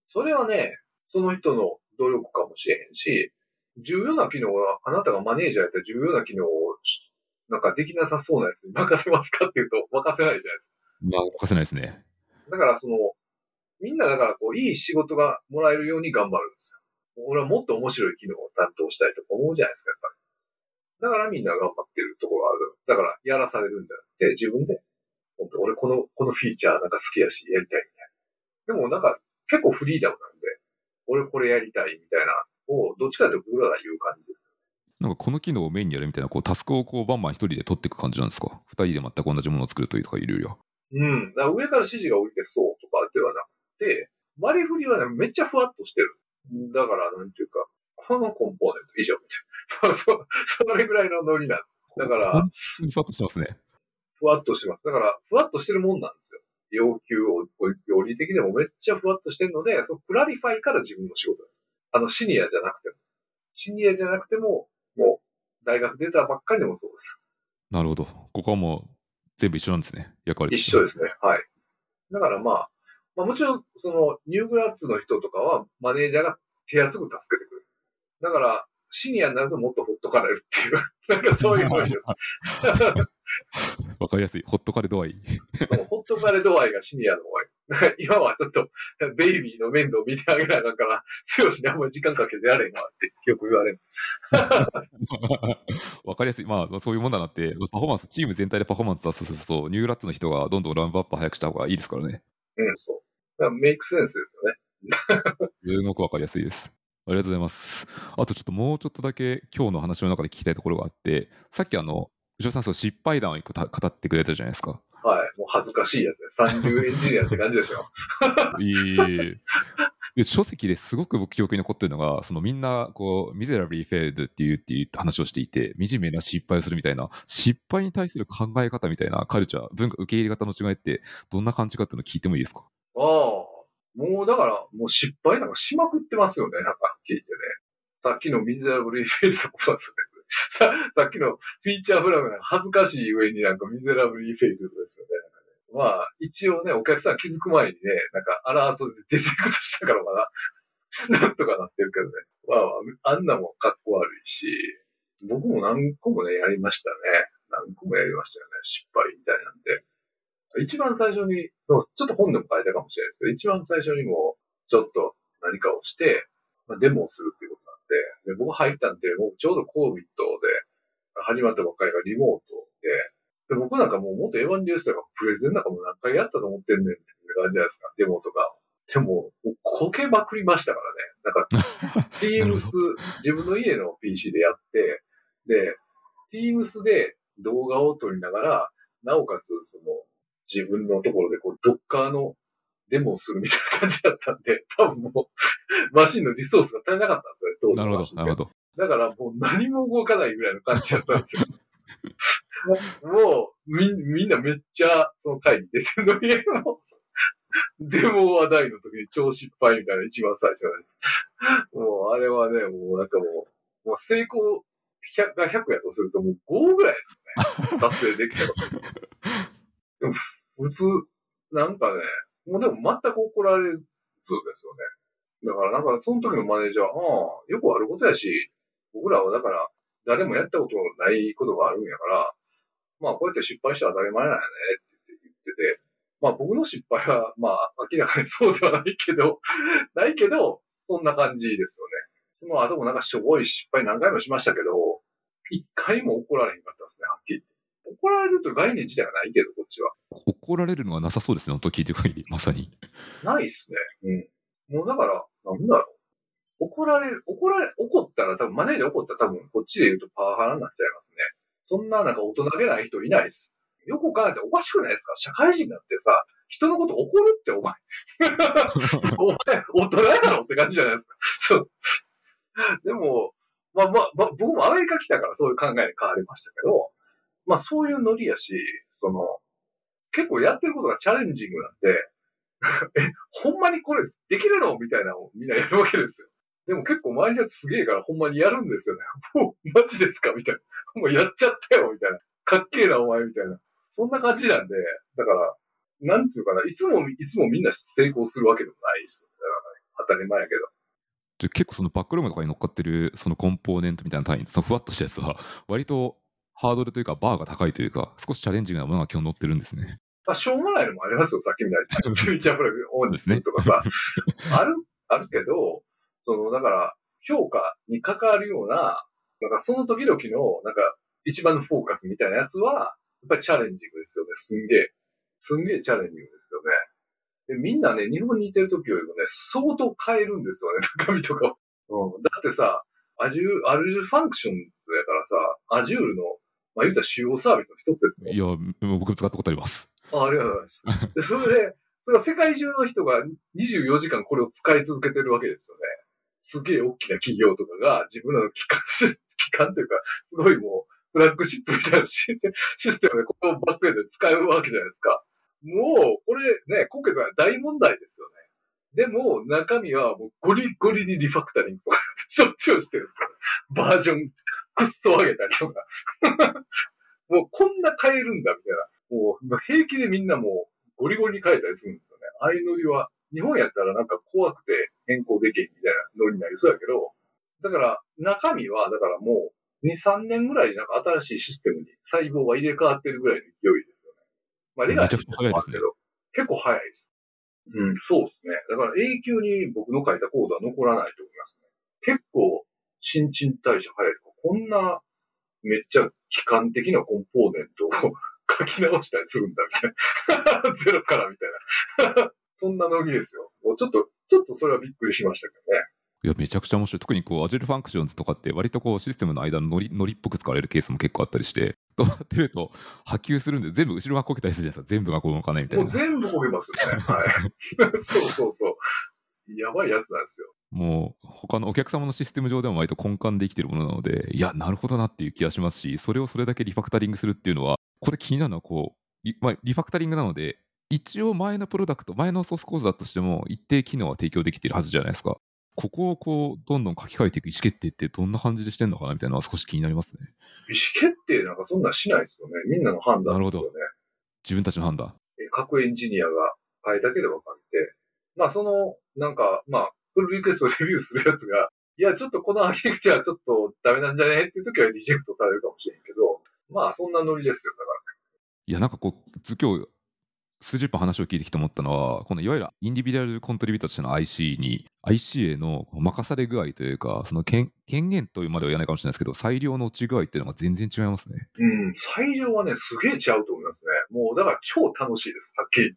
それはね、その人の努力かもしれへんし、重要な機能は、あなたがマネージャーやったら重要な機能をし、なんかできなさそうなやつに任せますかっていうと任せないじゃないですまあ、任せないですね。か。だからその、みんなだからこう、いい仕事がもらえるように頑張るんですよ。俺はもっと面白い機能を担当したいとか思うじゃないですか、やっぱり。だからみんな頑張ってるところがある。だから、やらされるんじゃなくて、自分で、本当俺この、このフィーチャーなんか好きやし、やりたいみたいな。でもなんか、結構フリーダムなんで、俺これやりたいみたいな、を、どっちかというと僕らが言う感じです。なんかこの機能をメインにやるみたいな、こうタスクをこうバンバン一人で取っていく感じなんですか？二人で全く同じものを作るというとかいうよりは。うん。だから上から指示が降りてそうとかではなくて、割り振りはね、めっちゃふわっとしてる。だから、なんていうか、このコンポーネント以上みたいな。[laughs] そそれぐらいのノリなんです。だからふわっとしてますね。ふわっとしてます。だから、ふわっとしてるもんなんですよ。要求を、料理的でもめっちゃふわっとしてるので、その clarify から自分の仕事。あの、シニアじゃなくても。シニアじゃなくても、もう、大学出たばっかりでもそうです。なるほど。ここはもう全部一緒なんですね。役割一緒ですね。はい。だからまあ、まあもちろん、その、 new grads の人とかは、マネージャーが手厚く助けてくれる。だから、シニアになるともっとほっとかれるっていう、[laughs] なんかそういう感じです。[laughs] [laughs] わかりやすい。ほっとかれ度合い。もうほっとかれ度合いがシニアの方がい今はちょっと、ベイビーの面倒見てあげなあかんから、強しにあんまり時間かけてやれんわってよく言われます。[laughs] わかりやすい。まあ、そういうもんだなって、パフォーマンス、チーム全体でパフォーマンス出すとすると、ニューグラッツの人がどんどんランプアップ早くした方がいいですからね。うん、そう。だからメイクセンスですよね。すごくわかりやすいです。ありがとうございます。あとちょっともうちょっとだけ今日の話の中で聞きたいところがあって、さっきあの、牛尾さん、そう失敗談を一個た語ってくれたじゃないですか。はい。もう恥ずかしいやつね。三流エンジニアって感じでしょ。[laughs] いい。で書籍ですごく僕記憶に残ってるのが、そのみんな、こう、ミゼラブリーフェールっていうっていう話をしていて、惨めな失敗をするみたいな、失敗に対する考え方みたいなカルチャー、文化、受け入れ方の違いって、どんな感じかっていうのを聞いてもいいですか？ああ。もうだから、もう失敗なんかしまくってますよね。なんか聞いてね。さっきのミゼラブルフェイルとこですね。[laughs] ささっきのフィーチャーフラグなんか恥ずかしい上になんかミゼラブルフェイルですよね。なんかねまあ、一応ね、お客さん気づく前にね、なんかアラートで出ていくとしたからまだ、[laughs] なんとかなってるけどね。まあ、あんなもかっこ悪いし、僕も何個もね、やりましたね。何個もやりましたよね。失敗みたいなんで。一番最初に、ちょっと本でも書いたかもしれないですけど、一番最初にもちょっと何かをして、まあ、デモをするっていうことで、で僕入ったんで、もうちょうど COVID で始まったばっかりがリモートで、で僕なんかもう元エヴァンジェリストとかプレゼンなんかもう何回やったと思ってんねんって感じじゃないですか、デモとか。でも、こけまくりましたからね。なんか、[laughs] Teams、自分の家の PC でやって、で、Teams で動画を撮りながら、なおかつ、その、自分のところでこう、ドッカーのデモをするみたいな感じだったんで、[laughs] 多分もう、マシンのリソースが足りなかったんですよね、当時なるほど、なるほど。だからもう何も動かないぐらいの感じだったんですよ。[laughs] もう、み、みんなめっちゃその会に出てるのに、もうデモ話題の時に超失敗みたいな一番最初なんです。もうあれはね、もうなんかもう、もう成功100が100やとするともう5ぐらいですよね。達成できたら。[laughs] でも普通、なんかね、もうでも全く怒られずですよね。だからなんかその時のマネージャーは、ああ、よくあることやし、僕らはだから誰もやったことないことがあるんやから、まあこうやって失敗したら当たり前なんやねって言ってて、まあ僕の失敗は、まあ明らかにそうではないけど、ないけど、そんな感じですよね。その後もなんかしょぼい失敗何回もしましたけど、一回も怒られへんかったですね、はっきり言って。怒られるという概念自体がないけど、こっちは。怒られるのはなさそうですね、本当聞いてる限り、まさに。ないっすね。うん。もうだから、なんだろう。怒られる、怒られ、怒ったら多分、マネージャー怒ったら多分、こっちで言うとパワハラになっちゃいますね。そんななんか大人げない人いないっす。よく考えておかしくないですか？社会人になってさ、人のこと怒るってお前。お前、大人やろって感じじゃないですか。そう。でも、まあまあ、まあ、僕もアメリカ来たからそういう考えに変わりましたけど、まあそういうノリやし、その、結構やってることがチャレンジングなんで、[laughs] え、ほんまにこれできるの？みたいなのをみんなやるわけですよ。でも結構周りのやつすげえからほんまにやるんですよね。[laughs] もう、マジですか？みたいな。もうやっちゃったよみたいな。かっけえなお前みたいな。そんな感じなんで、だから、なんていうかな、いつも、いつもみんな成功するわけでもないです。ね、当たり前やけど。結構そのバックロームとかに乗っかってるそのコンポーネントみたいな単位、そのふわっとしたやつは、割とハードルというかバーが高いというか、少しチャレンジングなものが基本乗ってるんですね。まあ、しょうがないのもありますよ、さっきみたいに。フューチャープラグオンにするとかさ。あ [laughs] る、あるけど、その、だから、評価に関わるような、なんかその時々の、なんか、一番のフォーカスみたいなやつは、やっぱりチャレンジングですよね。すんげえ。すんげえチャレンジングですよね。でみんなね、日本にいてる時よりもね、相当変えるんですよね、中身とかを。うん。だってさ、 Azure、Azure Functions やからさ、 Azure の、まあ言うたら主要サービスの一つですよ。いや、僕も使ったことあります。あありがとうございます。[laughs] で、それで、それは世界中の人が24時間これを使い続けてるわけですよね。すげえ大きな企業とかが自分らの機関、機関というか、すごいもう、フラッグシップみたいなシステムでこのバックエンドで使うわけじゃないですか。もう、これね、今回は大問題ですよね。でも、中身はもうゴリゴリにリファクタリングとか [laughs] しょっちゅうしてるんですよ。バージョンくっそ上げたりとか。[laughs] もうこんな変えるんだみたいな。もう平気でみんなもうゴリゴリに変えたりするんですよね。ああいうノリは、日本やったらなんか怖くて変更できんみたいなノリになりそうやけど、だから中身は、だからもう2、3年ぐらいなんか新しいシステムに細胞が入れ替わってるぐらいの勢いですよね。まあレガシーもあるけど、結構早いです。うん、そうですね。だから永久に僕の書いたコードは残らないと思いますね。結構、新陳代謝早い。こんな、めっちゃ悲観的なコンポーネントを書き直したりするんだ、みたいな。[laughs] ゼロからみたいな。[laughs] そんなノリですよ。もうちょっと、ちょっとそれはびっくりしましたけどね。いや、めちゃくちゃ面白い。特にこう、Azure Functions とかって割とこう、システムの間のノリ、ノリっぽく使われるケースも結構あったりして、止まってると波及するんで、全部後ろがこけたりするじゃないですか。全部がこう動かないみたいな。もう全部こけますよね。はい。[laughs] そうそうそう。やばいやつなんですよ。もう、他のお客様のシステム上でも割と根幹で生きてるものなので、いや、なるほどなっていう気がしますし、それをそれだけリファクタリングするっていうのは、これ気になるのはこう、リ,、まあ、リファクタリングなので、一応前のプロダクト、前のソースコードだとしても、一定機能は提供できているはずじゃないですか。ここをこう、どんどん書き換えていく意思決定ってどんな感じでしてんのかなみたいなのは少し気になりますね。意思決定なんかそんなしないですよね。みんなの判断ですよね。自分たちの判断。各エンジニアが変えたければ変えて、まあその、なんか、まあ、フルリクエストをレビューするやつが、いや、ちょっとこのアーキテクチャはちょっとダメなんじゃね？っていう時はリジェクトされるかもしれんけど、まあそんなノリですよ、だから。いや、なんかこう、今日数十分話を聞いてきて思ったのは、このいわゆるインディビデュアルコントリビュートとしての IC に、IC への任され具合というか、その権権限というまでは言わないかもしれないですけど、裁量の落ち具合っていうのが全然違いますね。うん、裁量はね、すげえ違うと思いますね。もう、だから超楽しいです、はっきり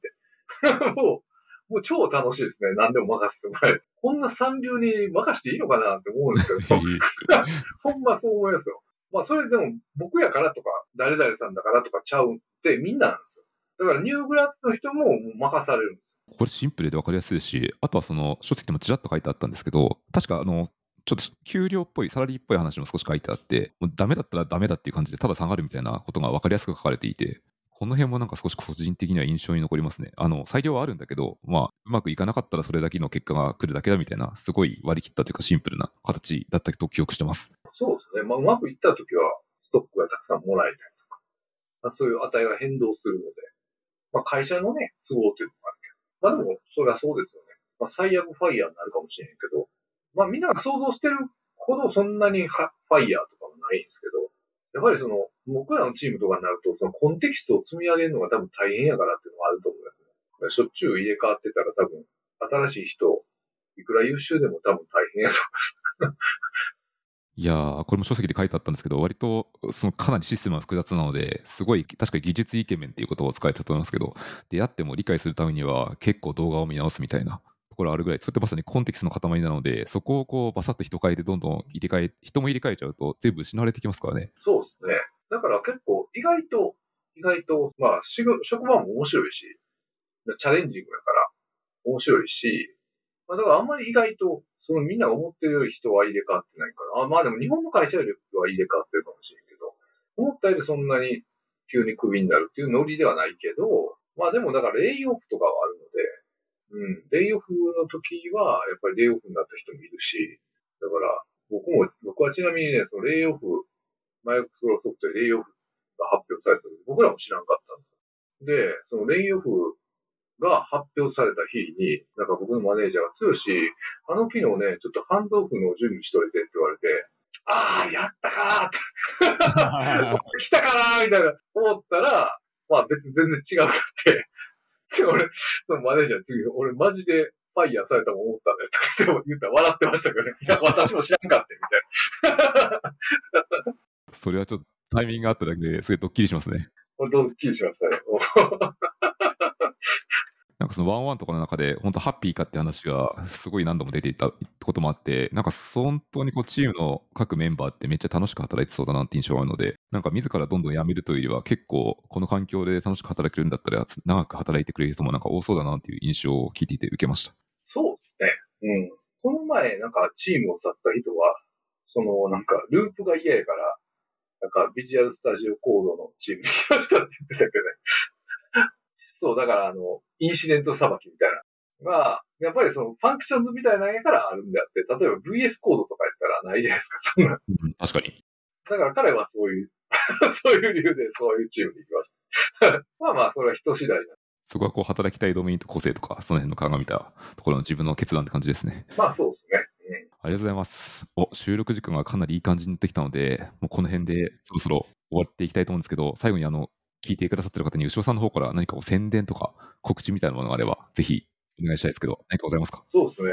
言って。[laughs] もう、もう超楽しいですね。何でも任せてもらえる。こんな三流に任していいのかなって思うんですけど、[laughs] [laughs] ほんまそう思いますよ。まあ、それでも僕やからとか、誰々さんだからとかちゃうってみんななんですよ。だからニューグラッツの人も任されるんですこれシンプルで分かりやすいし、あとはその書籍でもちらっと書いてあったんですけど、確かあの、ちょっと給料っぽい、サラリーっぽい話も少し書いてあって、もうダメだったらダメだっていう感じで、ただ下がるみたいなことが分かりやすく書かれていて、この辺もなんか少し個人的には印象に残りますね。あの、裁量はあるんだけど、まあ、うまくいかなかったらそれだけの結果が来るだけだみたいな、すごい割り切ったというかシンプルな形だったと記憶してます。そうですね。まあ、うまくいったときは、ストックがたくさんもらえたりとか、まあ、そういう値が変動するので、まあ、会社のね、都合というのもあるけど。まあでも、それはそうですよね。まあ、最悪ファイヤーになるかもしれんけど、まあみんなが想像してるほどそんなにファイヤーとかもないんですけど、やっぱりその、僕らのチームとかになると、そのコンテキストを積み上げるのが多分大変やからっていうのがあると思いますね。しょっちゅう入れ替わってたら多分、新しい人、いくら優秀でも多分大変やと思います。いや、これも書籍で書いてあったんですけど、割とそのかなりシステムが複雑なので、すごい確かに技術イケメンっていう言葉を使えたと思いますけど、出会っても理解するためには結構動画を見直すみたいなところあるぐらい、それってまさにコンテキストの塊なので、そこをこうバサッと人変えてどんどん入れ替え、人も入れ替えちゃうと全部失われてきますからね。そうですね。だから結構意外と、意外と、まあ職場も面白いし、チャレンジングだから面白いし、まあ、だからあんまり意外とそのみんなが思ってるより人は入れ替わってないから。あまあでも日本の会社よりは入れ替わってるかもしれんけど、思ったよりそんなに急にクビになるっていうノリではないけど、まあでもだからレイオフとかはあるので、うん、レイオフの時はやっぱりレイオフになった人もいるし、だから僕も、僕はちなみにね、そのレイオフ、マイクロソフトでレイオフが発表された時、僕らも知らんかったんですで、そのレイオフが発表された日に、なんか僕のマネージャーが、つし、あの機能ね、ちょっとハンドオフの準備しといてって言われて、ああ、やったかーって、来たかなーみたいな思ったら、まあ別に全然違うかって、で、俺、そのマネージャー次、俺マジでファイヤーされたも思ったんだよとか言ったら笑ってましたけどね。いや、私も知らんかって、みたいな。それはちょっとタイミングがあっただけですごいドッキリしますね。ドッキリしましたね。なんかそのワンワンとかの中で、本当ハッピーかって話がすごい何度も出ていたこともあって、なんか本当にこうチームの各メンバーってめっちゃ楽しく働いてそうだなって印象があるので、なんか自らどんどん辞めるというよりは、結構この環境で楽しく働けるんだったら、長く働いてくれる人もなんか多そうだなっていう印象を聞いていて受けました。そうですね。うん。この前、なんかチームを去った人は、そのなんかループが嫌やから、なんか Visual Studio Code のチームに来ましたって言ってたけどね。そう、だからあの、インシデント捌きみたいなのが、やっぱりその Functions みたいなのやからあるんであって、例えば VS コードとかやったらないじゃないですか、そんな。うん確かに。だから彼はそういう、[laughs] そういう理由でそういうチームに行きました。[laughs] まあまあ、それは人次第な。そこはこう働きたいドメインと個性とか、その辺の鑑みたところの自分の決断って感じですね。まあそうですね。ありがとうございます。お、収録時間がかなりいい感じになってきたので、もうこの辺でそろそろ終わっていきたいと思うんですけど、最後にあの、聞いてくださってる方に、牛尾さんの方から何かこう宣伝とか告知みたいなものがあれば、ぜひお願いしたいですけど、何かございますか？そうですね。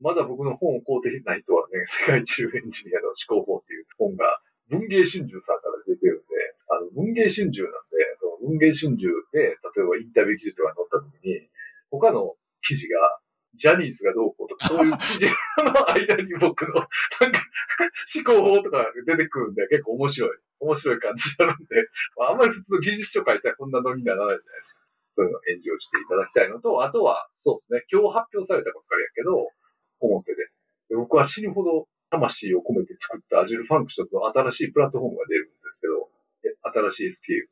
まだ僕の本を買うてない人はね、世界中エンジニアの思考法っていう本が文芸春秋さんから出てるんで、あの、文芸春秋なんで、その文芸春秋で、例えばインタビュー記事とか載った時に、他の記事が、ジャニーズがどうこうとか、そういう記事の間に僕の、なんか、思考法とか出てくるんで、結構面白い、面白い感じになるんで、[laughs] まあ、あんまり普通の技術書書いたらこんなのにならないじゃないですか。そういうのをエンジョイしていただきたいのと、あとは、そうですね、今日発表されたばっかりやけど、表で。で僕は死ぬほど魂を込めて作った Azure Functions の新しいプラットフォームが出るんですけど、で新しいスケール。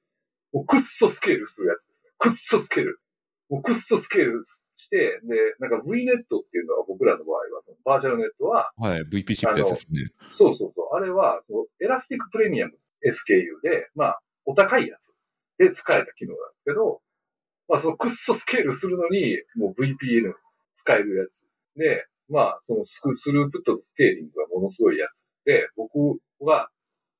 もうくっそスケールするやつですね。くっそスケール。もうくっそスケールして、で、なんか VNet っていうのは僕らの場合は、その virtual net は、はい、VP シップってやつですね。そうそうそう。あれは、 Elastic Premium SKU で、まあ、お高いやつで使えた機能なんですけど、まあ、そのくっそスケールするのに、もう VPN 使えるやつ。で、まあ、そのススループットとスケーリングがものすごいやつ。で、僕は、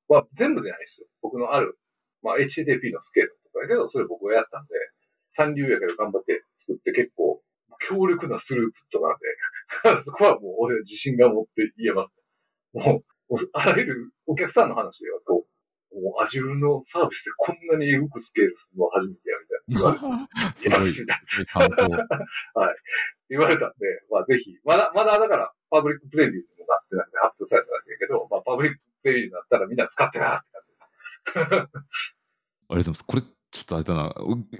は全部じゃないですよ。僕のある、まあ、HTTP のスケールとかやけど、それ僕がやったんで、三流やけど頑張って作って結構強力なスループットなんで、[laughs] そこはもう俺は自信が持って言えます、もう、もうあらゆるお客さんの話で、もう Azure のサービスでこんなにエグくスケールするのは初めてや、みたいな。言われすごい、すごい。言われたんで、まあぜひ、まだ、まだだから、パブリックプレビューになってなくて発表されただけやけど、まあパブリックプレビューになったらみんな使ってなって感じです。ありがとうございます。これ、ちょっとあれだな、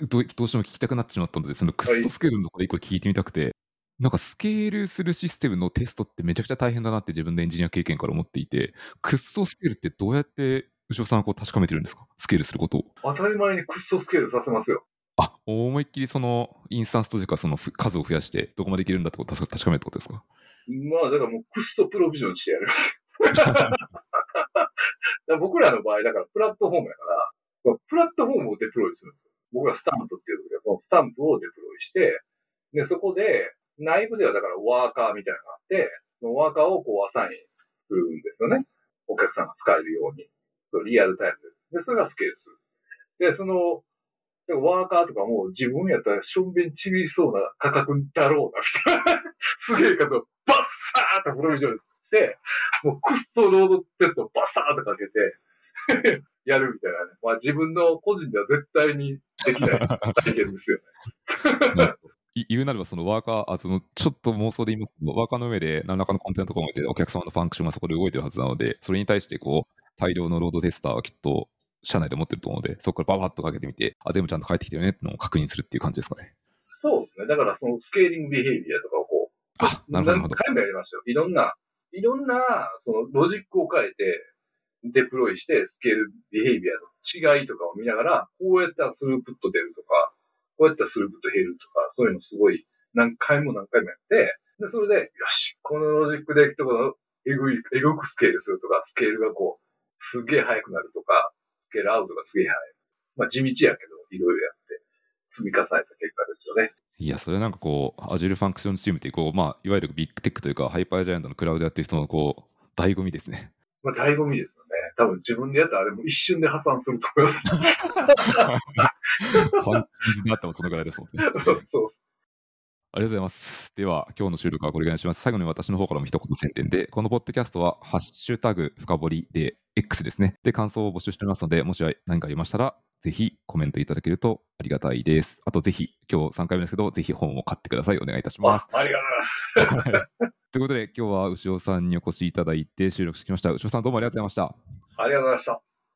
どうどうしても聞きたくなってしまったので、そのクッソスケールのところで一個聞いてみたくて、なんかスケールするシステムのテストってめちゃくちゃ大変だなって自分のエンジニア経験から思っていて、クッソスケールってどうやって牛尾さんはこう確かめてるんですか？スケールすることを。当たり前にクッソスケールさせますよ。あ、思いっきりそのインスタンスというかそのふ数を増やしてどこまでいけるんだってことを確か確かめるってことですか？まあ、だからもうクストプロビジョンしてやる。ら僕らの場合、だからプラットフォームやから、プラットフォームをデプロイするんですよ。僕らスタンプっていう時は、そのスタンプをデプロイして、で、そこで、内部ではだからワーカーみたいなのがあって、ワーカーをこうアサインするんですよね。お客さんが使えるように。そうリアルタイムで。で、それがスケールする。で、その、ワーカーとかも自分やったらしょんべんちびりそうな価格だろうな、みたいな。すげえ数をバッサーっとプロビジョンして、もうクッソロードテストをバッサーっとかけて、[laughs] やるみたいなね。まあ自分の個人では絶対にできない体験ですよね。[laughs] 言うなればそのワーカー、あそのちょっと妄想で言いますけど、ワーカーの上で何らかのコンテンツとかも置いて、お客様のファンクションがそこで動いてるはずなので、それに対してこう大量のロードテスターはきっと社内で持ってると思うので、そこからババッとかけてみて、あ、全部ちゃんと返ってきてるねってのを確認するっていう感じですかね。そうですね。だからそのスケーリングビヘイビアとかをこう、あ、なるほど。何回もやりましたよ。いろんな、いろんな、そのロジックを変えて、デプロイして、 scale behavior の違いとかを見ながら、こうやったらスループット出るとか、こうやったらスループット減るとか、そういうのすごい何回も何回もやって、で、それで、よし、このロジックでいくとこのエグい、エグくスケールするとか、スケールがこう、すげえ速くなるとか、スケールアウトがすげえ速い。まあ地道やけど、いろいろやって、積み重ねた結果ですよね。いや、それなんかこう、Azure Function チームっていう、こう、まあ、いわゆるビッグテックというか、 hyper giant のクラウドやってる人の、こう、醍醐味ですね。まあ、醍醐味ですよね。多分自分でやったらあれも一瞬で破産すると思います。ファンになってもそのぐらいですもんね。[laughs] そうっす。ありがとうございます。では、今日の収録はこれぐらいにします。最後に私の方からも一言宣伝で、このポッドキャストは、ハッシュタグ深掘りで、X ですね。で、感想を募集しておりますので、もし何かありましたら、ぜひコメントいただけるとありがたいです。あと、ぜひ、今日3回目ですけど、ぜひ本を買ってください。お願いいたします。あありがとうございます。[laughs] ということで、今日は牛尾さんにお越しいただいて収録してきました。牛尾さん、どうもありがとうございました。ありがとうございました。